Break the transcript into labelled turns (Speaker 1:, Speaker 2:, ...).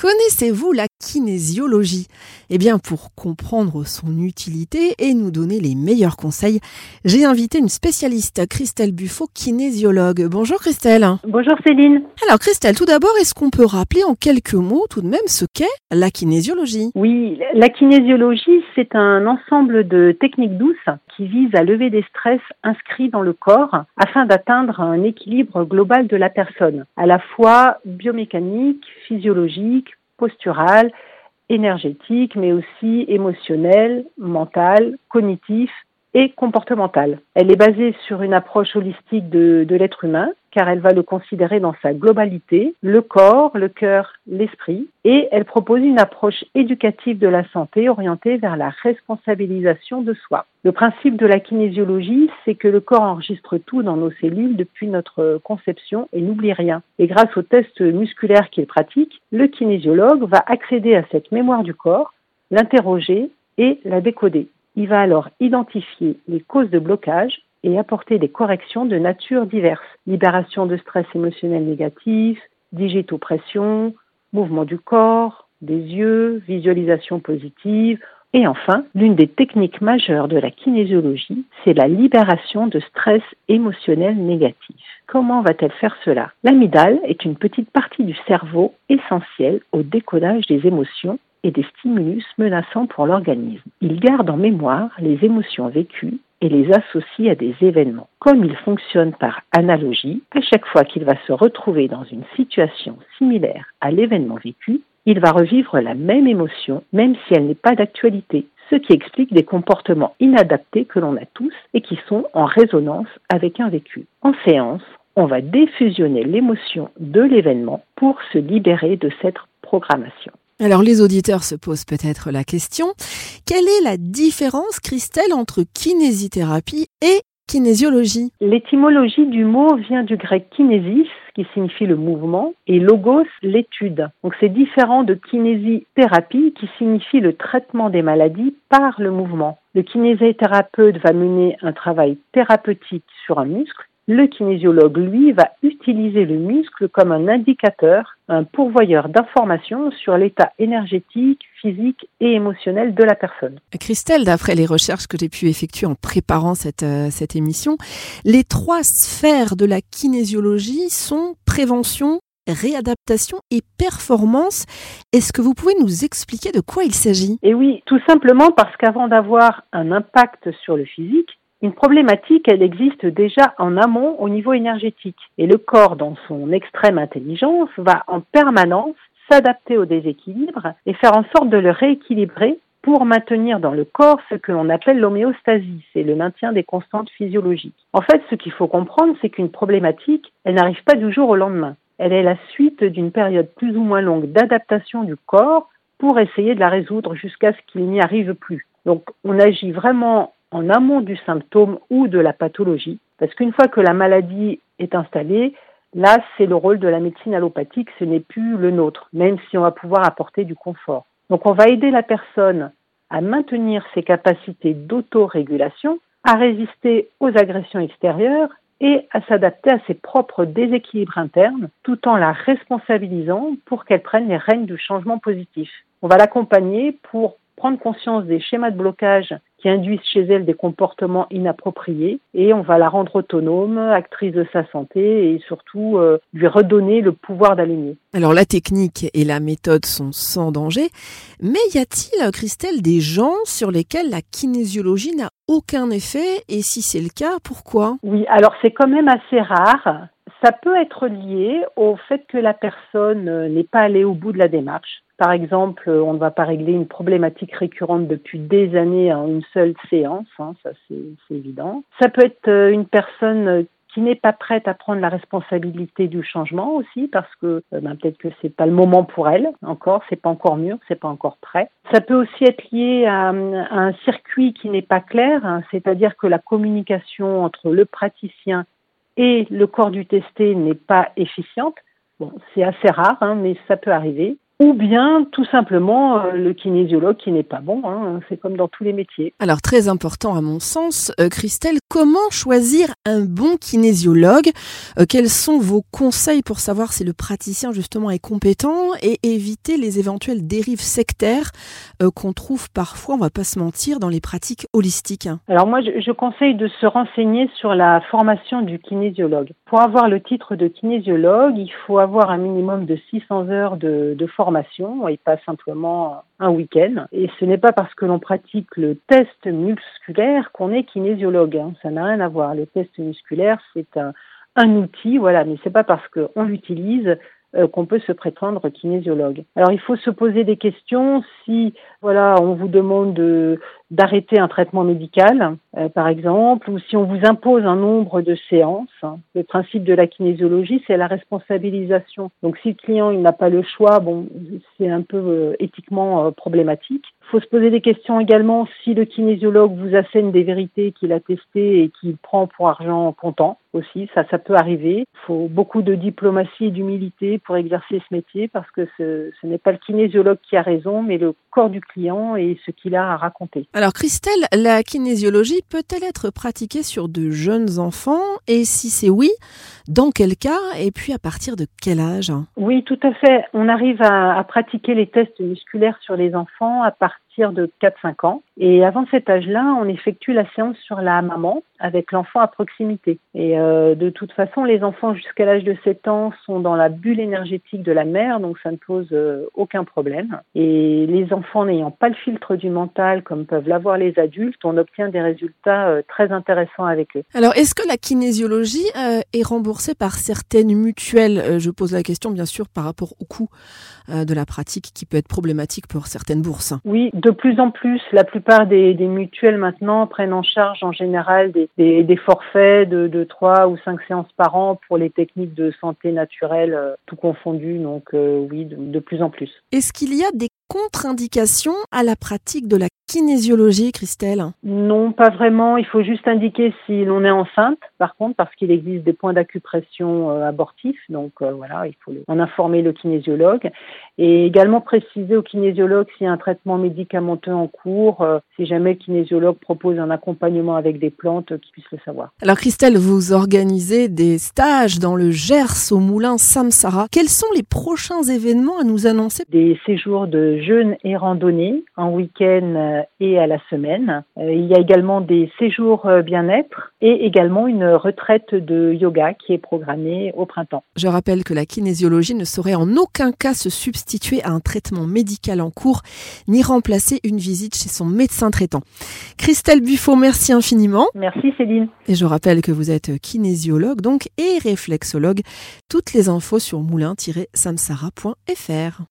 Speaker 1: Connaissez-vous la kinésiologie? Eh bien, pour comprendre son utilité et nous donner les meilleurs conseils, j'ai invité une spécialiste, Christelle Buffo, kinésiologue. Bonjour Christelle.
Speaker 2: Bonjour Céline.
Speaker 1: Alors Christelle, tout d'abord, est-ce qu'on peut rappeler en quelques mots tout de même ce qu'est la kinésiologie?
Speaker 2: Oui, la kinésiologie, c'est un ensemble de techniques douces qui visent à lever des stress inscrits dans le corps afin d'atteindre un équilibre global de la personne, à la fois biomécanique, physiologique, postural, énergétique, mais aussi émotionnel, mental, cognitif et comportementale. Elle est basée sur une approche holistique de, de l'être humain, car elle va le considérer dans sa globalité, le corps, le cœur, l'esprit, et elle propose une approche éducative de la santé orientée vers la responsabilisation de soi. Le principe de la kinésiologie, c'est que le corps enregistre tout dans nos cellules depuis notre conception et n'oublie rien. Et grâce aux tests musculaires qu'il pratique, le kinésiologue va accéder à cette mémoire du corps, l'interroger et la décoder. Il va alors identifier les causes de blocage et apporter des corrections de nature diverses. Libération de stress émotionnel négatif, digitopression, mouvement du corps, des yeux, visualisation positive, et enfin, l'une des techniques majeures de la kinésiologie, c'est la libération de stress émotionnel négatif. Comment va-t-elle faire cela? L'amygdale est une petite partie du cerveau essentielle au décodage des émotions et des stimulus menaçants pour l'organisme. Il garde en mémoire les émotions vécues et les associe à des événements. Comme il fonctionne par analogie, à chaque fois qu'il va se retrouver dans une situation similaire à l'événement vécu, il va revivre la même émotion, même si elle n'est pas d'actualité, ce qui explique des comportements inadaptés que l'on a tous et qui sont en résonance avec un vécu. En séance, on va défusionner l'émotion de l'événement pour se libérer de cette programmation.
Speaker 1: Alors les auditeurs se posent peut-être la question, quelle est la différence, Christelle, entre kinésithérapie et kinésiologie?
Speaker 2: L'étymologie du mot vient du grec kinésis, qui signifie le mouvement, et logos, l'étude. Donc c'est différent de kinésithérapie, qui signifie le traitement des maladies par le mouvement. Le kinésithérapeute va mener un travail thérapeutique sur un muscle, le kinésiologue, lui, va utiliser le muscle comme un indicateur, un pourvoyeur d'informations sur l'état énergétique, physique et émotionnel de la personne.
Speaker 1: Christelle, d'après les recherches que j'ai pu effectuer en préparant cette, euh, cette émission, les trois sphères de la kinésiologie sont prévention, réadaptation et performance. Est-ce que vous pouvez nous expliquer de quoi il s'agit?
Speaker 2: Et oui, tout simplement parce qu'avant d'avoir un impact sur le physique, une problématique, elle existe déjà en amont au niveau énergétique. Et le corps, dans son extrême intelligence, va en permanence s'adapter au déséquilibre et faire en sorte de le rééquilibrer pour maintenir dans le corps ce que l'on appelle l'homéostasie, c'est le maintien des constantes physiologiques. En fait, ce qu'il faut comprendre, c'est qu'une problématique, elle n'arrive pas du jour au lendemain. Elle est la suite d'une période plus ou moins longue d'adaptation du corps pour essayer de la résoudre jusqu'à ce qu'il n'y arrive plus. Donc on agit vraiment en amont du symptôme ou de la pathologie, parce qu'une fois que la maladie est installée, là, c'est le rôle de la médecine allopathique, ce n'est plus le nôtre, même si on va pouvoir apporter du confort. Donc on va aider la personne à maintenir ses capacités d'autorégulation, à résister aux agressions extérieures et à s'adapter à ses propres déséquilibres internes, tout en la responsabilisant pour qu'elle prenne les règnes du changement positif. On va l'accompagner pour prendre conscience des schémas de blocage qui induisent chez elle des comportements inappropriés et on va la rendre autonome, actrice de sa santé et surtout euh, lui redonner le pouvoir d'aligner.
Speaker 1: Alors la technique et la méthode sont sans danger, mais y a-t-il, Christelle, des gens sur lesquels la kinésiologie n'a aucun effet? Et si c'est le cas, pourquoi?
Speaker 2: Oui, alors c'est quand même assez rare. Ça peut être lié au fait que la personne euh, n'est pas allée au bout de la démarche. Par exemple, on ne va pas régler une problématique récurrente depuis des années en une seule séance, hein, ça c'est évident. Ça peut être euh, une personne qui n'est pas prête à prendre la responsabilité du changement aussi parce que euh, ben, peut-être que c'est pas le moment pour elle encore, c'est pas encore mûr, c'est pas encore prêt. Ça peut aussi être lié à, un circuit qui n'est pas clair, hein, c'est-à-dire que la communication entre le praticien et le corps du testé n'est pas efficiente. Bon, c'est assez rare, hein, mais ça peut arriver. Ou bien tout simplement euh, le kinésiologue qui n'est pas bon. Hein. C'est comme dans tous les métiers.
Speaker 1: Alors très important à mon sens, euh, Christelle, comment choisir un bon kinésiologue? Euh, Quels sont vos conseils pour savoir si le praticien justement est compétent et éviter les éventuelles dérives sectaires qu'on trouve parfois, on va pas se mentir, dans les pratiques holistiques?
Speaker 2: Alors moi, je, je conseille de se renseigner sur la formation du kinésiologue. Pour avoir le titre de kinésiologue, il faut avoir un minimum de 600 heures de, de formation et pas simplement un week-end. Et ce n'est pas parce que l'on pratique le test musculaire qu'on est kinésiologue. Hein. Ça n'a rien à voir. Le test musculaire, c'est un, un outil, voilà, mais c'est pas parce qu'on l'utilise euh, qu'on peut se prétendre kinésiologue. Alors il faut se poser des questions si voilà on vous demande de d'arrêter un traitement médical euh, par exemple ou si on vous impose un nombre de séances. Le principe de la kinésiologie c'est la responsabilisation. Donc si le client il n'a pas le choix, bon c'est un peu euh, éthiquement problématique. Il faut se poser des questions également si le kinésiologue vous assène des vérités qu'il a testées et qu'il prend pour argent comptant aussi, ça, ça peut arriver. Il faut beaucoup de diplomatie et d'humilité pour exercer ce métier parce que ce, ce n'est pas le kinésiologue qui a raison, mais le corps du client et ce qu'il a à raconter.
Speaker 1: Alors Christelle, la kinésiologie peut-elle être pratiquée sur de jeunes enfants? Et si c'est oui, dans quel cas? Et puis à partir de quel âge?
Speaker 2: Oui, tout à fait. On arrive à, pratiquer les tests musculaires sur les enfants à partir de 4-5 ans. Et avant cet âge-là, on effectue la séance sur la maman avec l'enfant à proximité. Et euh, de toute façon, les enfants jusqu'à l'âge de 7 ans sont dans la bulle énergétique de la mère, donc ça ne pose euh, aucun problème. Et les enfants n'ayant pas le filtre du mental comme peuvent l'avoir les adultes, on obtient des résultats euh, très intéressants avec eux.
Speaker 1: Alors, est-ce que la kinésiologie est remboursée par certaines mutuelles? Je pose la question bien sûr par rapport au coût de la pratique qui peut être problématique pour certaines bourses.
Speaker 2: Oui, de plus en plus, la plupart des, mutuelles maintenant prennent en charge en général des forfaits de, de 3 ou 5 séances par an pour les techniques de santé naturelle, euh, tout confondu. Donc euh, oui, de, de plus en plus.
Speaker 1: Est-ce qu'il y a des contre-indications à la pratique de la kinésiologie, Christelle?
Speaker 2: Non, pas vraiment. Il faut juste indiquer si l'on est enceinte, par contre, parce qu'il existe des points d'acupression euh, abortifs. Donc euh, voilà, il faut en informer le kinésiologue. Et également préciser au kinésiologue s'il y a un traitement médicamenteux en cours, euh, si jamais le kinésiologue propose un accompagnement avec des plantes, qu'il puisse le savoir.
Speaker 1: Alors Christelle, vous organisez des stages dans le Gers au moulin Samsara. Quels sont les prochains événements à nous annoncer?
Speaker 2: Des séjours de jeûne et randonnée en week-end et à la semaine. Euh, il y a également des séjours euh, bien-être et également une retraite de yoga qui est programmée au printemps.
Speaker 1: Je rappelle que la kinésiologie ne saurait en aucun cas se substituer à un traitement médical en cours ni remplacer une visite chez son médecin traitant. Christelle Buffo, merci infiniment.
Speaker 2: Merci Céline.
Speaker 1: Et je rappelle que vous êtes kinésiologue donc et réflexologue. Toutes les infos sur moulin-samsara.fr.